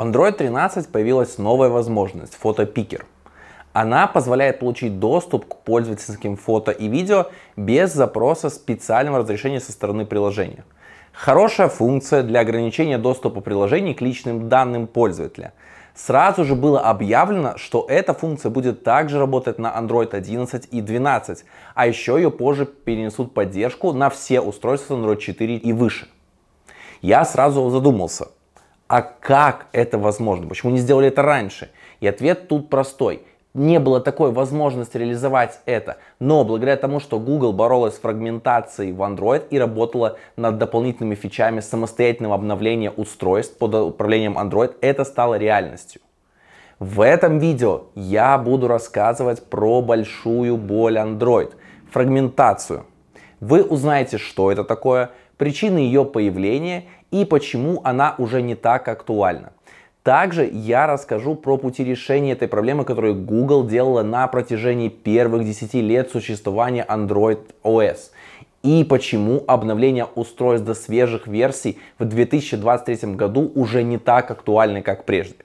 В Android 13 появилась новая возможность – фотопикер. Она позволяет получить доступ к пользовательским фото и видео без запроса специального разрешения со стороны приложения. Хорошая функция для ограничения доступа приложений к личным данным пользователя. Сразу же было объявлено, что эта функция будет также работать на Android 11 и 12, а еще ее позже перенесут поддержку на все устройства Android 4 и выше. Я сразу задумался, а как это возможно? Почему не сделали это раньше? И ответ тут простой не было такой возможности реализовать это. Но благодаря тому, что Google боролась с фрагментацией в Android и работала над дополнительными фичами самостоятельного обновления устройств под управлением Android, это стало реальностью. В этом видео я буду рассказывать про большую боль Android, фрагментацию. Вы узнаете, что это такое, причины ее появления и почему она уже не так актуальна. Также я расскажу про пути решения этой проблемы, которую Google делала на протяжении первых 10 лет существования Android OS. И почему обновление устройств до свежих версий в 2023 году уже не так актуальны, как прежде.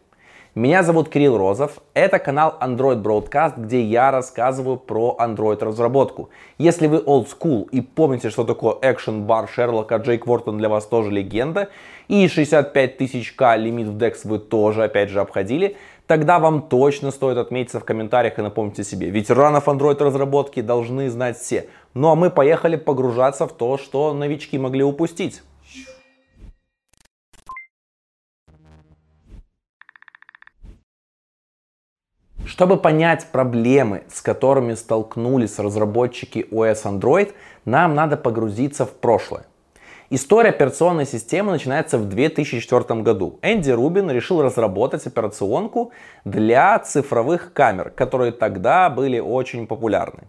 Меня зовут Кирилл Розов. Это канал Android Broadcast, где я рассказываю про Android разработку. Если вы old school и помните, что такое Action Bar Шерлока, Джейк Вортон для вас тоже легенда, и 65 тысяч К лимит в DEX вы тоже опять же обходили, тогда вам точно стоит отметиться в комментариях и напомните себе. Ветеранов Android разработки должны знать все. Ну а мы поехали погружаться в то, что новички могли упустить. Чтобы понять проблемы, с которыми столкнулись разработчики OS Android, нам надо погрузиться в прошлое. История операционной системы начинается в 2004 году. Энди Рубин решил разработать операционку для цифровых камер, которые тогда были очень популярны.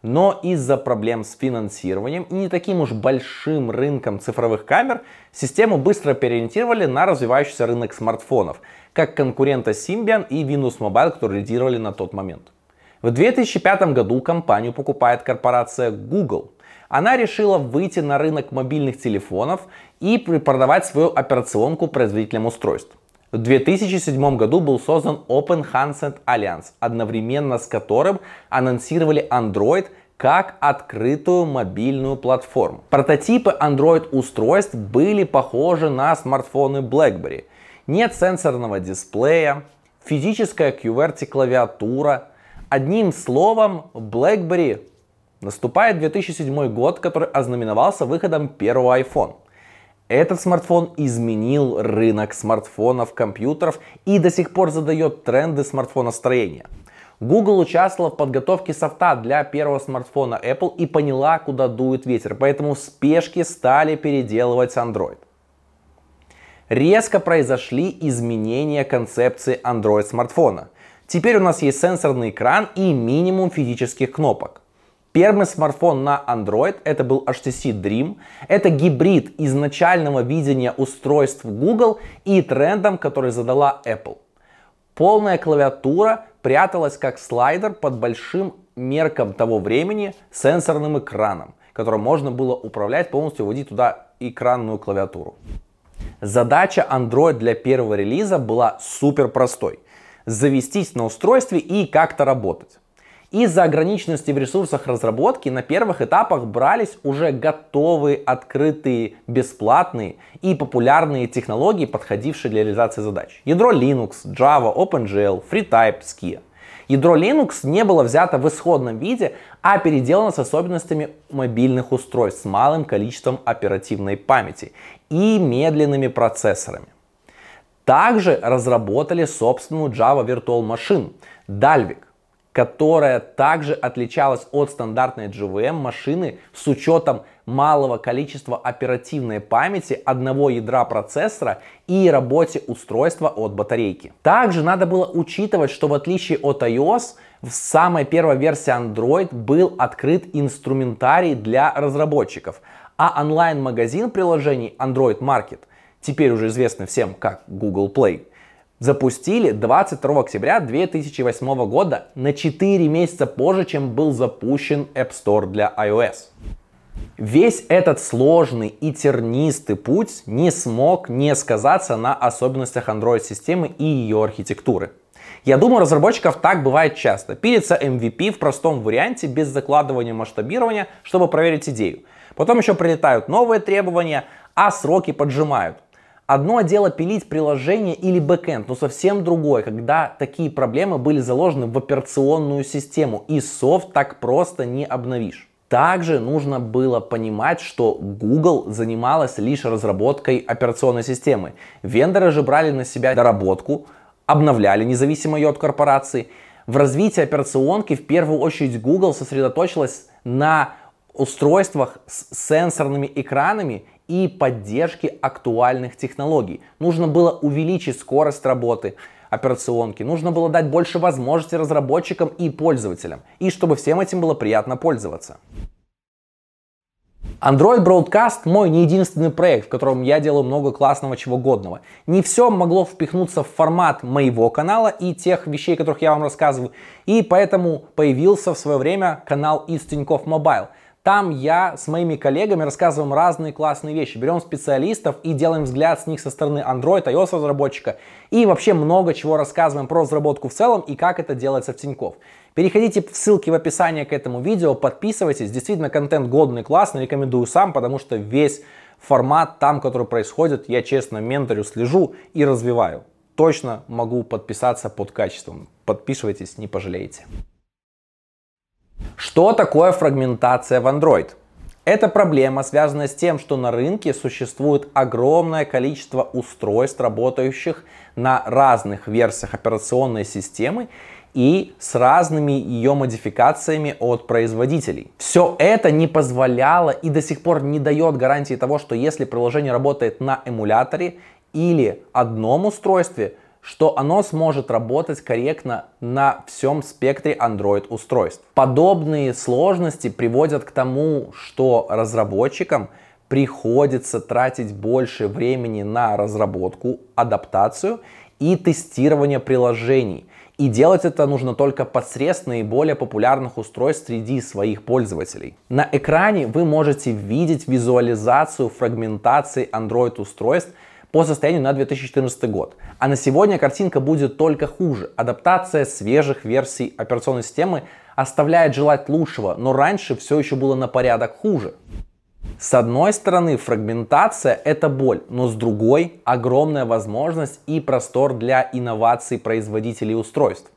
Но из-за проблем с финансированием и не таким уж большим рынком цифровых камер, систему быстро переориентировали на развивающийся рынок смартфонов, как конкурента Symbian и Windows Mobile, которые лидировали на тот момент. В 2005 году компанию покупает корпорация Google. Она решила выйти на рынок мобильных телефонов и продавать свою операционку производителям устройств. В 2007 году был создан Open Handset Alliance, одновременно с которым анонсировали Android как открытую мобильную платформу. Прототипы Android устройств были похожи на смартфоны BlackBerry. Нет сенсорного дисплея, физическая QWERTY клавиатура. Одним словом, BlackBerry наступает 2007 год, который ознаменовался выходом первого iPhone. Этот смартфон изменил рынок смартфонов, компьютеров и до сих пор задает тренды смартфоностроения. Google участвовала в подготовке софта для первого смартфона Apple и поняла, куда дует ветер, поэтому в спешке стали переделывать Android. Резко произошли изменения концепции Android смартфона. Теперь у нас есть сенсорный экран и минимум физических кнопок. Первый смартфон на Android это был HTC Dream. Это гибрид изначального видения устройств Google и трендом, который задала Apple. Полная клавиатура пряталась как слайдер под большим меркам того времени сенсорным экраном, которым можно было управлять, полностью вводить туда экранную клавиатуру. Задача Android для первого релиза была супер простой. Завестись на устройстве и как-то работать. Из-за ограниченности в ресурсах разработки на первых этапах брались уже готовые, открытые, бесплатные и популярные технологии, подходившие для реализации задач. Ядро Linux, Java, OpenGL, FreeType, Skia. Ядро Linux не было взято в исходном виде, а переделано с особенностями мобильных устройств с малым количеством оперативной памяти и медленными процессорами. Также разработали собственную Java Virtual Machine Dalvik, которая также отличалась от стандартной GVM машины с учетом малого количества оперативной памяти одного ядра процессора и работе устройства от батарейки. Также надо было учитывать, что в отличие от iOS, в самой первой версии Android был открыт инструментарий для разработчиков, а онлайн-магазин приложений Android Market, теперь уже известный всем как Google Play, запустили 22 октября 2008 года на 4 месяца позже, чем был запущен App Store для iOS. Весь этот сложный и тернистый путь не смог не сказаться на особенностях Android-системы и ее архитектуры. Я думаю, разработчиков так бывает часто. Пилится MVP в простом варианте, без закладывания масштабирования, чтобы проверить идею. Потом еще прилетают новые требования, а сроки поджимают. Одно дело пилить приложение или бэкэнд, но совсем другое, когда такие проблемы были заложены в операционную систему, и софт так просто не обновишь. Также нужно было понимать, что Google занималась лишь разработкой операционной системы. Вендоры же брали на себя доработку, обновляли независимо ее от корпорации. В развитии операционки в первую очередь Google сосредоточилась на устройствах с сенсорными экранами и поддержке актуальных технологий. Нужно было увеличить скорость работы операционки, нужно было дать больше возможностей разработчикам и пользователям, и чтобы всем этим было приятно пользоваться. Android Broadcast мой не единственный проект, в котором я делаю много классного чего годного. Не все могло впихнуться в формат моего канала и тех вещей, которых я вам рассказываю. И поэтому появился в свое время канал из Тинькофф Mobile. Там я с моими коллегами рассказываем разные классные вещи. Берем специалистов и делаем взгляд с них со стороны Android, iOS разработчика. И вообще много чего рассказываем про разработку в целом и как это делается в Тинькофф. Переходите в ссылки в описании к этому видео, подписывайтесь. Действительно, контент годный, классный, рекомендую сам, потому что весь формат там, который происходит, я честно менторю, слежу и развиваю. Точно могу подписаться под качеством. Подписывайтесь, не пожалеете. Что такое фрагментация в Android? Это проблема, связанная с тем, что на рынке существует огромное количество устройств, работающих на разных версиях операционной системы и с разными ее модификациями от производителей. Все это не позволяло и до сих пор не дает гарантии того, что если приложение работает на эмуляторе или одном устройстве, что оно сможет работать корректно на всем спектре Android устройств. Подобные сложности приводят к тому, что разработчикам приходится тратить больше времени на разработку, адаптацию и тестирование приложений. И делать это нужно только посредством наиболее популярных устройств среди своих пользователей. На экране вы можете видеть визуализацию фрагментации Android устройств по состоянию на 2014 год. А на сегодня картинка будет только хуже. Адаптация свежих версий операционной системы оставляет желать лучшего, но раньше все еще было на порядок хуже. С одной стороны, фрагментация – это боль, но с другой – огромная возможность и простор для инноваций производителей устройств.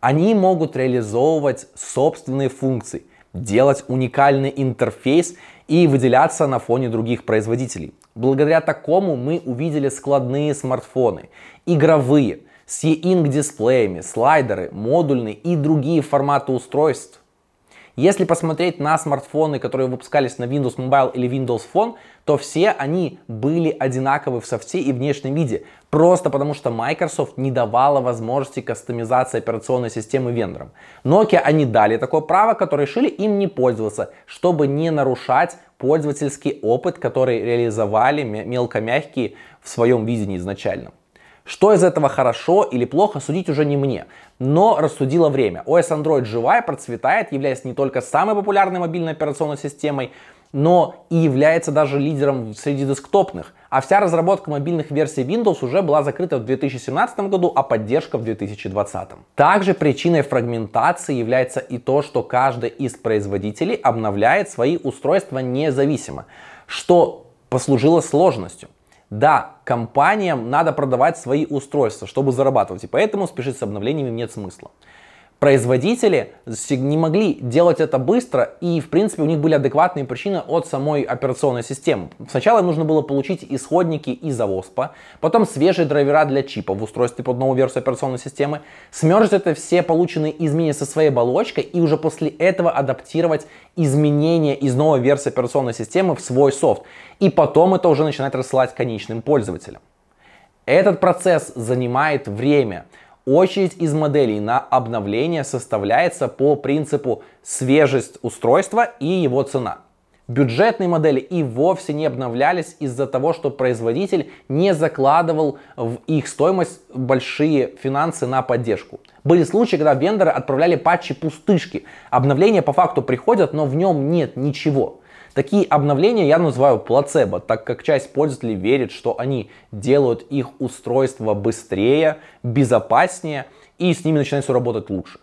Они могут реализовывать собственные функции, делать уникальный интерфейс и выделяться на фоне других производителей. Благодаря такому мы увидели складные смартфоны, игровые, с e-ink дисплеями, слайдеры, модульные и другие форматы устройств. Если посмотреть на смартфоны, которые выпускались на Windows Mobile или Windows Phone, то все они были одинаковы в софте и внешнем виде. Просто потому что Microsoft не давала возможности кастомизации операционной системы вендорам. Nokia они дали такое право, которое решили им не пользоваться, чтобы не нарушать пользовательский опыт, который реализовали мелкомягкие в своем видении изначально. Что из этого хорошо или плохо, судить уже не мне. Но рассудило время. OS Android живая, процветает, являясь не только самой популярной мобильной операционной системой, но и является даже лидером среди десктопных. А вся разработка мобильных версий Windows уже была закрыта в 2017 году, а поддержка в 2020. Также причиной фрагментации является и то, что каждый из производителей обновляет свои устройства независимо, что послужило сложностью. Да, компаниям надо продавать свои устройства, чтобы зарабатывать, и поэтому спешить с обновлениями нет смысла. Производители не могли делать это быстро, и в принципе у них были адекватные причины от самой операционной системы. Сначала нужно было получить исходники из ОВОСПа, потом свежие драйвера для чипа в устройстве под новую версию операционной системы, смержить это все полученные изменения со своей оболочкой и уже после этого адаптировать изменения из новой версии операционной системы в свой софт. И потом это уже начинать рассылать конечным пользователям. Этот процесс занимает время. Очередь из моделей на обновление составляется по принципу свежесть устройства и его цена. Бюджетные модели и вовсе не обновлялись из-за того, что производитель не закладывал в их стоимость большие финансы на поддержку. Были случаи, когда вендоры отправляли патчи пустышки. Обновления по факту приходят, но в нем нет ничего. Такие обновления я называю плацебо, так как часть пользователей верит, что они делают их устройство быстрее, безопаснее и с ними начинает все работать лучше.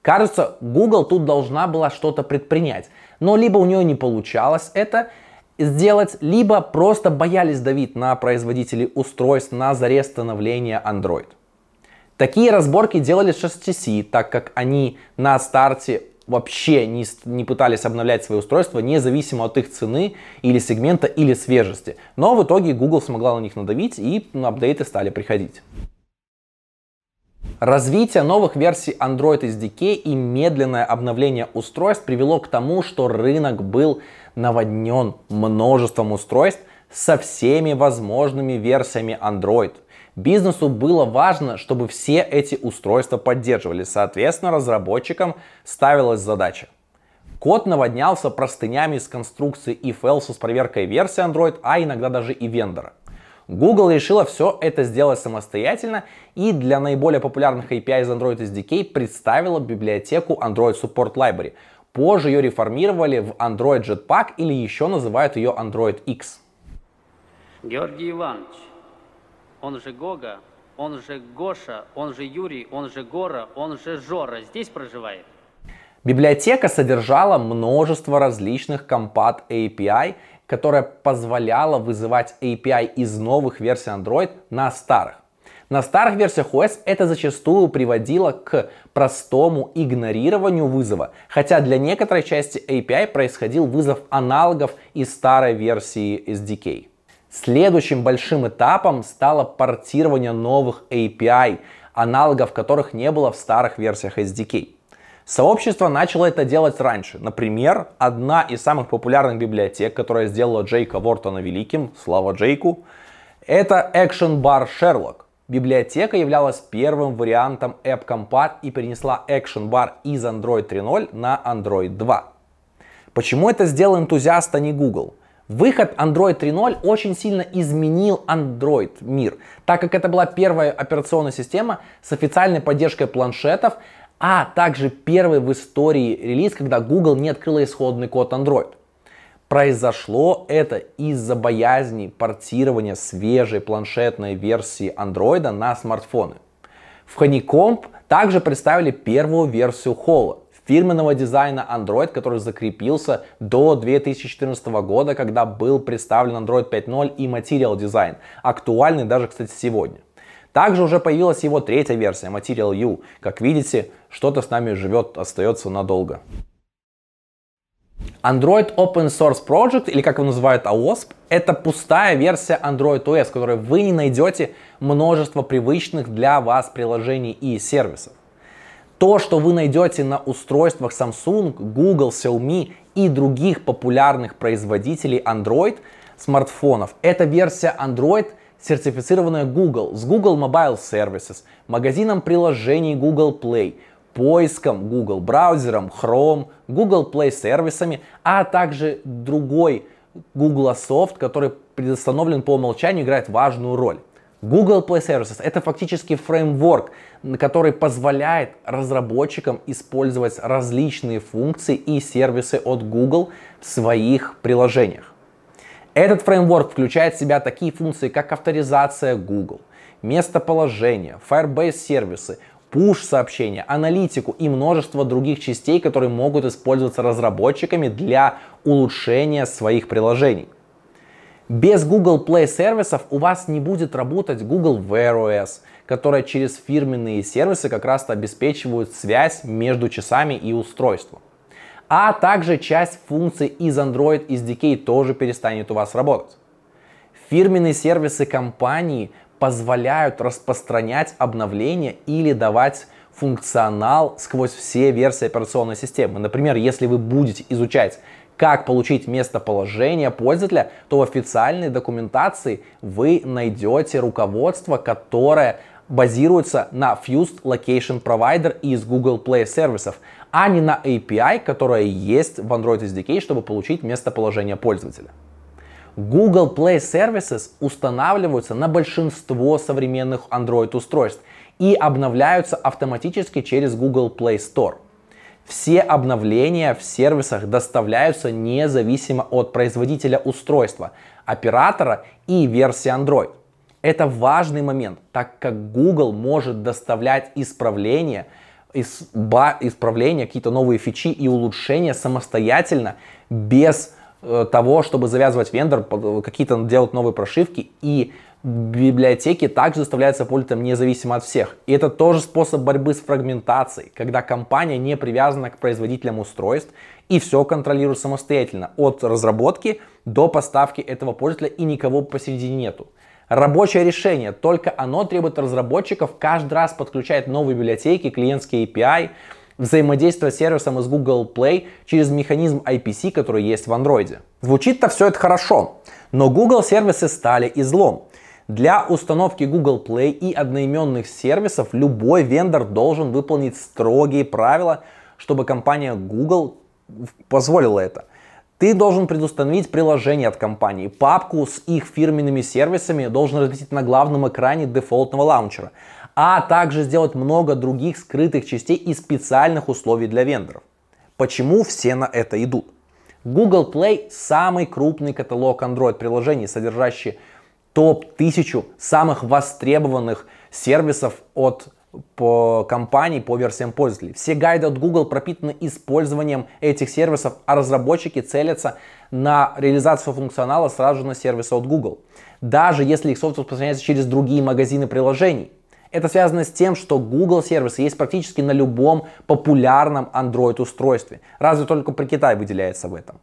Кажется, Google тут должна была что-то предпринять, но либо у нее не получалось это сделать, либо просто боялись давить на производителей устройств на заре становления Android. Такие разборки делали с HTC, так как они на старте вообще не, не пытались обновлять свои устройства, независимо от их цены или сегмента или свежести. Но в итоге Google смогла на них надавить и апдейты стали приходить. Развитие новых версий Android SDK и медленное обновление устройств привело к тому, что рынок был наводнен множеством устройств со всеми возможными версиями Android. Бизнесу было важно, чтобы все эти устройства поддерживали. Соответственно, разработчикам ставилась задача. Код наводнялся простынями с конструкции if else с проверкой версии Android, а иногда даже и вендора. Google решила все это сделать самостоятельно и для наиболее популярных API из Android SDK представила библиотеку Android Support Library. Позже ее реформировали в Android Jetpack или еще называют ее Android X. Георгий Иванович, он же Гога, он же Гоша, он же Юрий, он же Гора, он же Жора здесь проживает? Библиотека содержала множество различных компат API, которая позволяла вызывать API из новых версий Android на старых. На старых версиях OS это зачастую приводило к простому игнорированию вызова, хотя для некоторой части API происходил вызов аналогов из старой версии SDK. Следующим большим этапом стало портирование новых API, аналогов которых не было в старых версиях SDK. Сообщество начало это делать раньше. Например, одна из самых популярных библиотек, которая сделала Джейка Вортона великим, слава Джейку, это Action Bar Sherlock. Библиотека являлась первым вариантом App Compat и перенесла Action Bar из Android 3.0 на Android 2. Почему это сделал энтузиаст, а не Google? Выход Android 3.0 очень сильно изменил Android мир, так как это была первая операционная система с официальной поддержкой планшетов, а также первый в истории релиз, когда Google не открыла исходный код Android. Произошло это из-за боязни портирования свежей планшетной версии Android на смартфоны. В Honeycomb также представили первую версию Holo, фирменного дизайна Android, который закрепился до 2014 года, когда был представлен Android 5.0 и Material Design, актуальный даже, кстати, сегодня. Также уже появилась его третья версия, Material U. Как видите, что-то с нами живет, остается надолго. Android Open Source Project, или как его называют AOSP, это пустая версия Android OS, в которой вы не найдете множество привычных для вас приложений и сервисов. То, что вы найдете на устройствах Samsung, Google, Xiaomi и других популярных производителей Android смартфонов, это версия Android – сертифицированная Google с Google Mobile Services, магазином приложений Google Play, поиском Google браузером, Chrome, Google Play сервисами, а также другой Google Soft, который предустановлен по умолчанию, играет важную роль. Google Play Services это фактически фреймворк, который позволяет разработчикам использовать различные функции и сервисы от Google в своих приложениях. Этот фреймворк включает в себя такие функции, как авторизация Google, местоположение, Firebase сервисы, push сообщения, аналитику и множество других частей, которые могут использоваться разработчиками для улучшения своих приложений. Без Google Play сервисов у вас не будет работать Google Wear OS, которая через фирменные сервисы как раз обеспечивают связь между часами и устройством а также часть функций из Android SDK тоже перестанет у вас работать. Фирменные сервисы компании позволяют распространять обновления или давать функционал сквозь все версии операционной системы. Например, если вы будете изучать как получить местоположение пользователя, то в официальной документации вы найдете руководство, которое базируется на Fused Location Provider из Google Play сервисов, а не на API, которая есть в Android SDK, чтобы получить местоположение пользователя. Google Play Services устанавливаются на большинство современных Android устройств и обновляются автоматически через Google Play Store. Все обновления в сервисах доставляются независимо от производителя устройства, оператора и версии Android. Это важный момент, так как Google может доставлять исправления, исправления, какие-то новые фичи и улучшения самостоятельно, без э, того, чтобы завязывать вендор, какие-то делать новые прошивки и библиотеки также заставляются пользователям независимо от всех. И это тоже способ борьбы с фрагментацией, когда компания не привязана к производителям устройств и все контролирует самостоятельно, от разработки до поставки этого пользователя и никого посередине нету. Рабочее решение, только оно требует разработчиков каждый раз подключать новые библиотеки, клиентские API, взаимодействовать с сервисом из Google Play через механизм IPC, который есть в Android. Звучит-то все это хорошо, но Google сервисы стали излом. Для установки Google Play и одноименных сервисов любой вендор должен выполнить строгие правила, чтобы компания Google позволила это. Ты должен предустановить приложение от компании, папку с их фирменными сервисами должен разместить на главном экране дефолтного лаунчера, а также сделать много других скрытых частей и специальных условий для вендоров. Почему все на это идут? Google Play самый крупный каталог Android приложений, содержащий топ-1000 самых востребованных сервисов от по компании, по версиям пользователей. Все гайды от Google пропитаны использованием этих сервисов, а разработчики целятся на реализацию функционала сразу же на сервисы от Google. Даже если их софт распространяется через другие магазины приложений. Это связано с тем, что Google сервисы есть практически на любом популярном Android устройстве. Разве только при Китае выделяется в этом.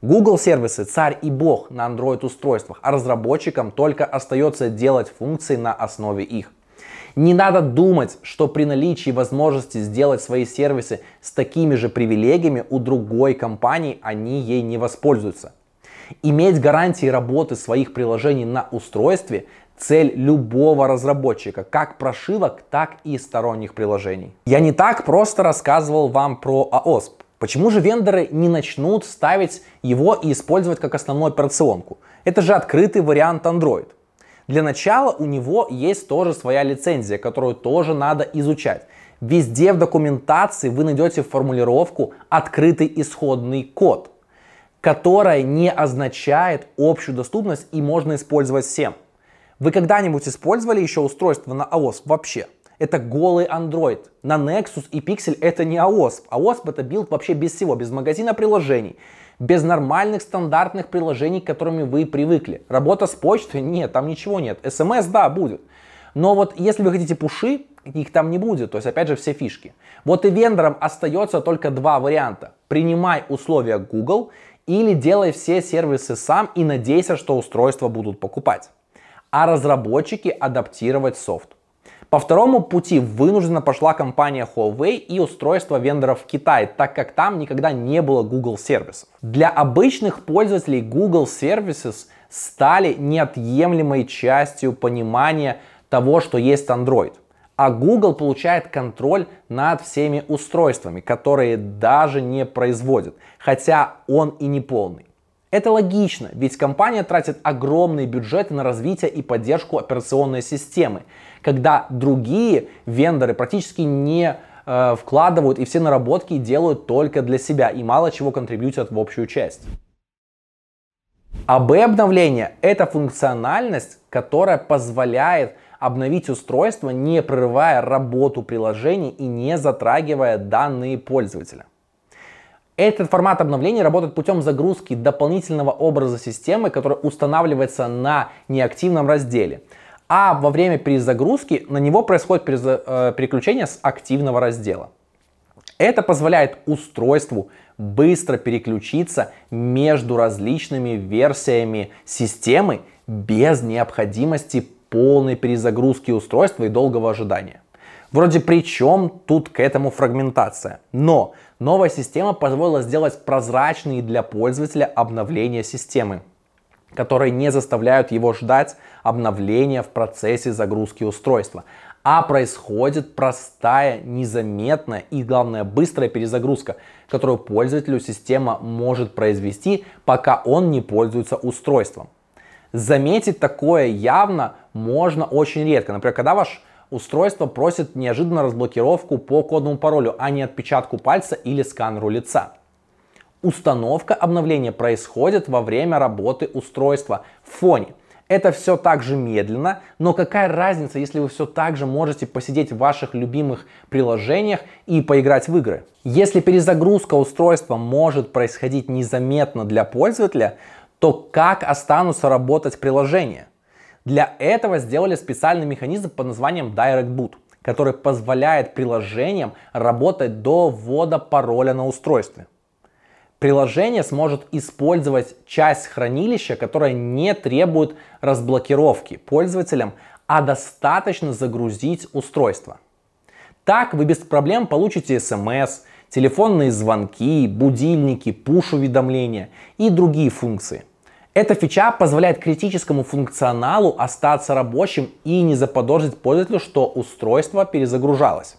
Google сервисы царь и бог на Android устройствах, а разработчикам только остается делать функции на основе их. Не надо думать, что при наличии возможности сделать свои сервисы с такими же привилегиями у другой компании они ей не воспользуются. Иметь гарантии работы своих приложений на устройстве – цель любого разработчика, как прошивок, так и сторонних приложений. Я не так просто рассказывал вам про AOSP. Почему же вендоры не начнут ставить его и использовать как основную операционку? Это же открытый вариант Android. Для начала у него есть тоже своя лицензия, которую тоже надо изучать. Везде в документации вы найдете формулировку «открытый исходный код», которая не означает общую доступность и можно использовать всем. Вы когда-нибудь использовали еще устройство на iOS вообще? Это голый Android. На Nexus и Pixel это не AOSP. AOSP это билд вообще без всего, без магазина приложений без нормальных стандартных приложений, к которыми вы привыкли. Работа с почтой? Нет, там ничего нет. СМС, да, будет. Но вот если вы хотите пуши, их там не будет. То есть, опять же, все фишки. Вот и вендорам остается только два варианта. Принимай условия Google или делай все сервисы сам и надейся, что устройства будут покупать. А разработчики адаптировать софт. По второму пути вынуждена пошла компания Huawei и устройство вендоров в Китае, так как там никогда не было Google сервисов. Для обычных пользователей Google Services стали неотъемлемой частью понимания того, что есть Android. А Google получает контроль над всеми устройствами, которые даже не производит, хотя он и не полный. Это логично, ведь компания тратит огромные бюджеты на развитие и поддержку операционной системы, когда другие вендоры практически не э, вкладывают и все наработки делают только для себя и мало чего контрибьютят в общую часть. АБ-обновление – это функциональность, которая позволяет обновить устройство, не прерывая работу приложений и не затрагивая данные пользователя. Этот формат обновления работает путем загрузки дополнительного образа системы, который устанавливается на неактивном разделе. А во время перезагрузки на него происходит э, переключение с активного раздела. Это позволяет устройству быстро переключиться между различными версиями системы без необходимости полной перезагрузки устройства и долгого ожидания. Вроде при чем тут к этому фрагментация? Но новая система позволила сделать прозрачные для пользователя обновления системы, которые не заставляют его ждать обновления в процессе загрузки устройства, а происходит простая, незаметная и, главное, быстрая перезагрузка, которую пользователю система может произвести, пока он не пользуется устройством. Заметить такое явно можно очень редко. Например, когда ваш устройство просит неожиданно разблокировку по кодовому паролю, а не отпечатку пальца или сканеру лица. Установка обновления происходит во время работы устройства в фоне. Это все так же медленно, но какая разница, если вы все так же можете посидеть в ваших любимых приложениях и поиграть в игры? Если перезагрузка устройства может происходить незаметно для пользователя, то как останутся работать приложения? Для этого сделали специальный механизм под названием Direct Boot, который позволяет приложениям работать до ввода пароля на устройстве приложение сможет использовать часть хранилища, которая не требует разблокировки пользователям, а достаточно загрузить устройство. Так вы без проблем получите смс, телефонные звонки, будильники, пуш-уведомления и другие функции. Эта фича позволяет критическому функционалу остаться рабочим и не заподозрить пользователю, что устройство перезагружалось.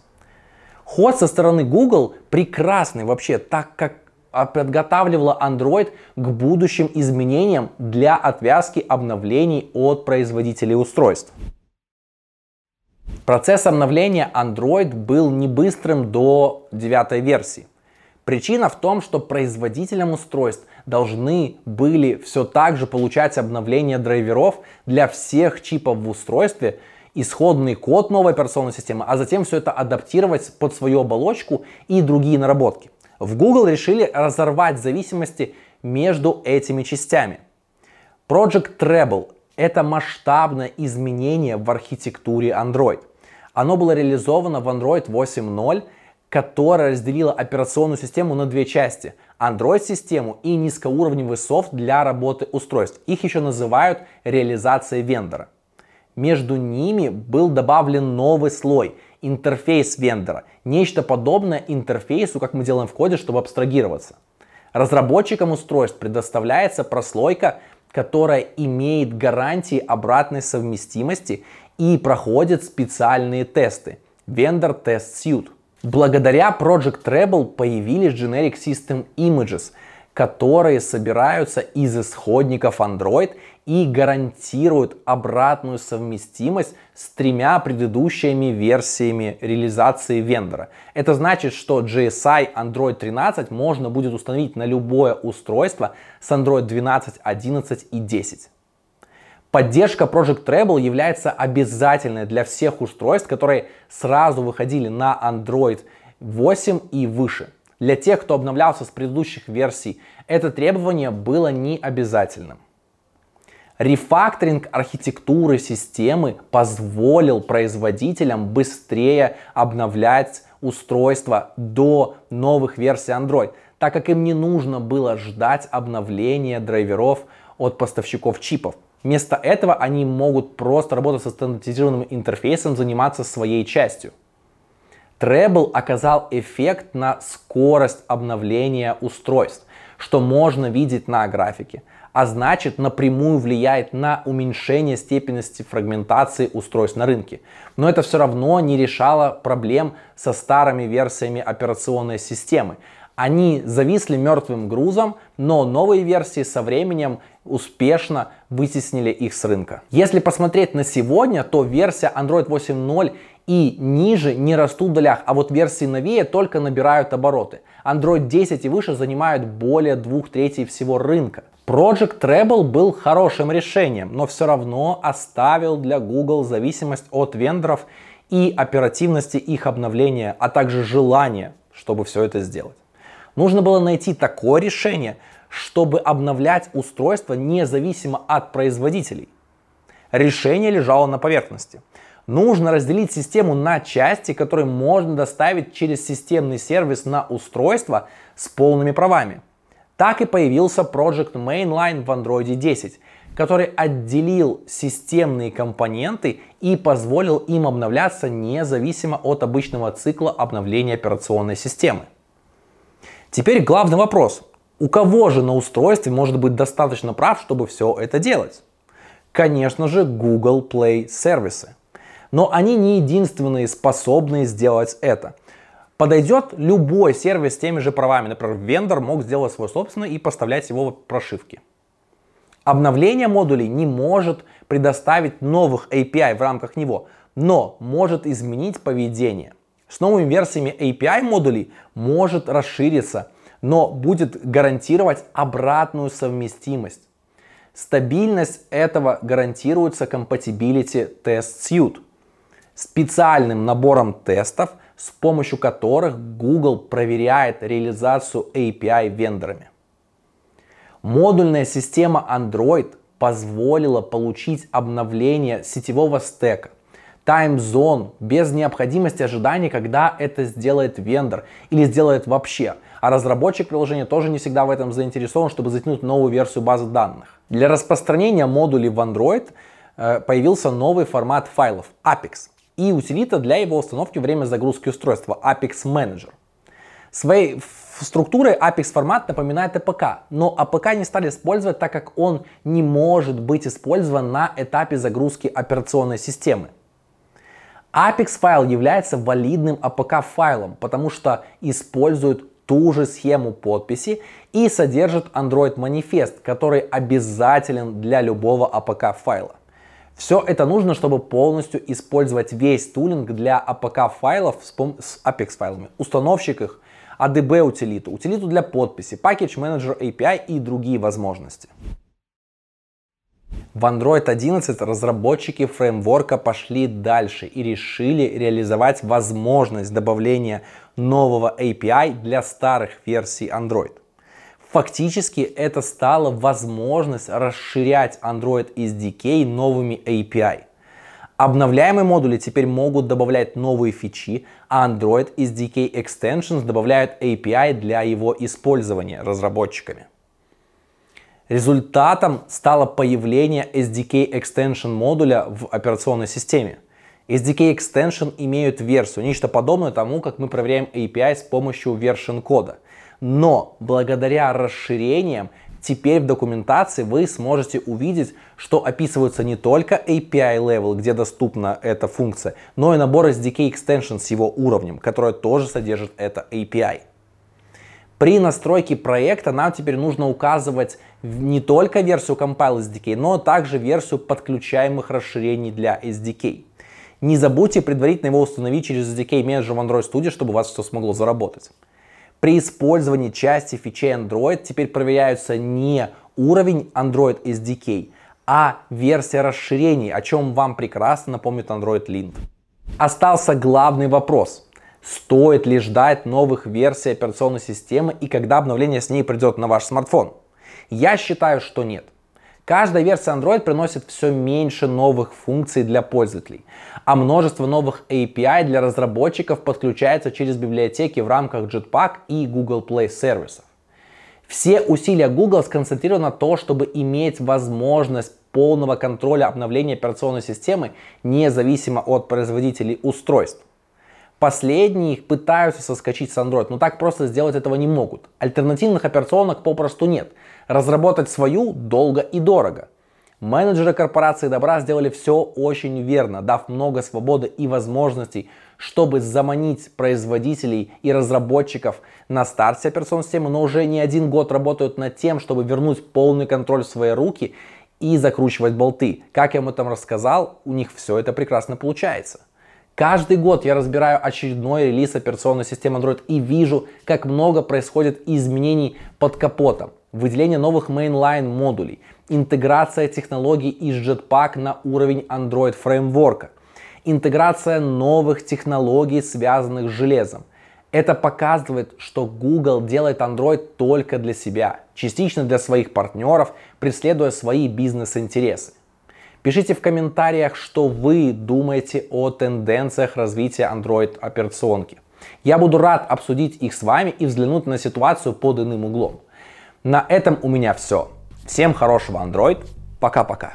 Ход со стороны Google прекрасный вообще, так как а подготавливала Android к будущим изменениям для отвязки обновлений от производителей устройств. Процесс обновления Android был не быстрым до девятой версии. Причина в том, что производителям устройств должны были все так же получать обновления драйверов для всех чипов в устройстве, исходный код новой операционной системы, а затем все это адаптировать под свою оболочку и другие наработки. В Google решили разорвать зависимости между этими частями. Project Treble – это масштабное изменение в архитектуре Android. Оно было реализовано в Android 8.0, которая разделила операционную систему на две части – Android-систему и низкоуровневый софт для работы устройств. Их еще называют реализацией вендора. Между ними был добавлен новый слой – интерфейс вендора. Нечто подобное интерфейсу, как мы делаем в коде, чтобы абстрагироваться. Разработчикам устройств предоставляется прослойка, которая имеет гарантии обратной совместимости и проходит специальные тесты. Vendor Test Suite. Благодаря Project Treble появились Generic System Images, которые собираются из исходников Android и гарантируют обратную совместимость с тремя предыдущими версиями реализации вендора. Это значит, что GSI Android 13 можно будет установить на любое устройство с Android 12, 11 и 10. Поддержка Project Treble является обязательной для всех устройств, которые сразу выходили на Android 8 и выше. Для тех, кто обновлялся с предыдущих версий, это требование было не обязательным. Рефакторинг архитектуры системы позволил производителям быстрее обновлять устройства до новых версий Android, так как им не нужно было ждать обновления драйверов от поставщиков чипов. Вместо этого они могут просто работать со стандартизированным интерфейсом, заниматься своей частью. Treble оказал эффект на скорость обновления устройств, что можно видеть на графике а значит напрямую влияет на уменьшение степенности фрагментации устройств на рынке. Но это все равно не решало проблем со старыми версиями операционной системы. Они зависли мертвым грузом, но новые версии со временем успешно вытеснили их с рынка. Если посмотреть на сегодня, то версия Android 8.0 и ниже не растут в долях, а вот версии новее только набирают обороты. Android 10 и выше занимают более двух третей всего рынка. Project Treble был хорошим решением, но все равно оставил для Google зависимость от вендоров и оперативности их обновления, а также желание, чтобы все это сделать. Нужно было найти такое решение, чтобы обновлять устройство независимо от производителей. Решение лежало на поверхности. Нужно разделить систему на части, которые можно доставить через системный сервис на устройство с полными правами. Так и появился Project Mainline в Android 10, который отделил системные компоненты и позволил им обновляться независимо от обычного цикла обновления операционной системы. Теперь главный вопрос. У кого же на устройстве может быть достаточно прав, чтобы все это делать? Конечно же, Google Play сервисы. Но они не единственные способные сделать это – подойдет любой сервис с теми же правами. Например, вендор мог сделать свой собственный и поставлять его в прошивке. Обновление модулей не может предоставить новых API в рамках него, но может изменить поведение. С новыми версиями API модулей может расшириться, но будет гарантировать обратную совместимость. Стабильность этого гарантируется Compatibility Test Suite, специальным набором тестов, с помощью которых Google проверяет реализацию API вендорами. Модульная система Android позволила получить обновление сетевого стека, таймзон без необходимости ожидания, когда это сделает вендор или сделает вообще. А разработчик приложения тоже не всегда в этом заинтересован, чтобы затянуть новую версию базы данных. Для распространения модулей в Android э, появился новый формат файлов Apex и утилита для его установки время загрузки устройства Apex Manager. Своей структурой Apex формат напоминает APK, но APK не стали использовать, так как он не может быть использован на этапе загрузки операционной системы. Apex файл является валидным APK файлом, потому что использует ту же схему подписи и содержит Android манифест, который обязателен для любого APK файла. Все это нужно, чтобы полностью использовать весь тулинг для APK файлов с Apex файлами, установщик их, ADB утилиту, утилиту для подписи, Package Manager API и другие возможности. В Android 11 разработчики фреймворка пошли дальше и решили реализовать возможность добавления нового API для старых версий Android. Фактически это стало возможность расширять Android SDK новыми API. Обновляемые модули теперь могут добавлять новые фичи, а Android SDK Extensions добавляют API для его использования разработчиками. Результатом стало появление SDK Extension модуля в операционной системе. SDK Extension имеют версию, нечто подобное тому, как мы проверяем API с помощью version кода. Но благодаря расширениям теперь в документации вы сможете увидеть, что описываются не только API level, где доступна эта функция, но и набор SDK extension с его уровнем, который тоже содержит это API. При настройке проекта нам теперь нужно указывать не только версию Compile SDK, но также версию подключаемых расширений для SDK. Не забудьте предварительно его установить через SDK Manager в Android Studio, чтобы у вас все смогло заработать. При использовании части фичей Android теперь проверяются не уровень Android SDK, а версия расширений, о чем вам прекрасно напомнит Android Lint. Остался главный вопрос. Стоит ли ждать новых версий операционной системы и когда обновление с ней придет на ваш смартфон? Я считаю, что нет. Каждая версия Android приносит все меньше новых функций для пользователей, а множество новых API для разработчиков подключается через библиотеки в рамках Jetpack и Google Play сервисов. Все усилия Google сконцентрированы на то, чтобы иметь возможность полного контроля обновления операционной системы независимо от производителей устройств. Последние пытаются соскочить с Android, но так просто сделать этого не могут. Альтернативных операционок попросту нет – Разработать свою долго и дорого. Менеджеры корпорации добра сделали все очень верно, дав много свободы и возможностей, чтобы заманить производителей и разработчиков на старте операционной системы, но уже не один год работают над тем, чтобы вернуть полный контроль в свои руки и закручивать болты. Как я вам этом рассказал, у них все это прекрасно получается. Каждый год я разбираю очередной релиз операционной системы Android и вижу, как много происходит изменений под капотом выделение новых mainline модулей, интеграция технологий из Jetpack на уровень Android фреймворка, интеграция новых технологий, связанных с железом. Это показывает, что Google делает Android только для себя, частично для своих партнеров, преследуя свои бизнес-интересы. Пишите в комментариях, что вы думаете о тенденциях развития Android операционки. Я буду рад обсудить их с вами и взглянуть на ситуацию под иным углом. На этом у меня все. Всем хорошего Android. Пока-пока.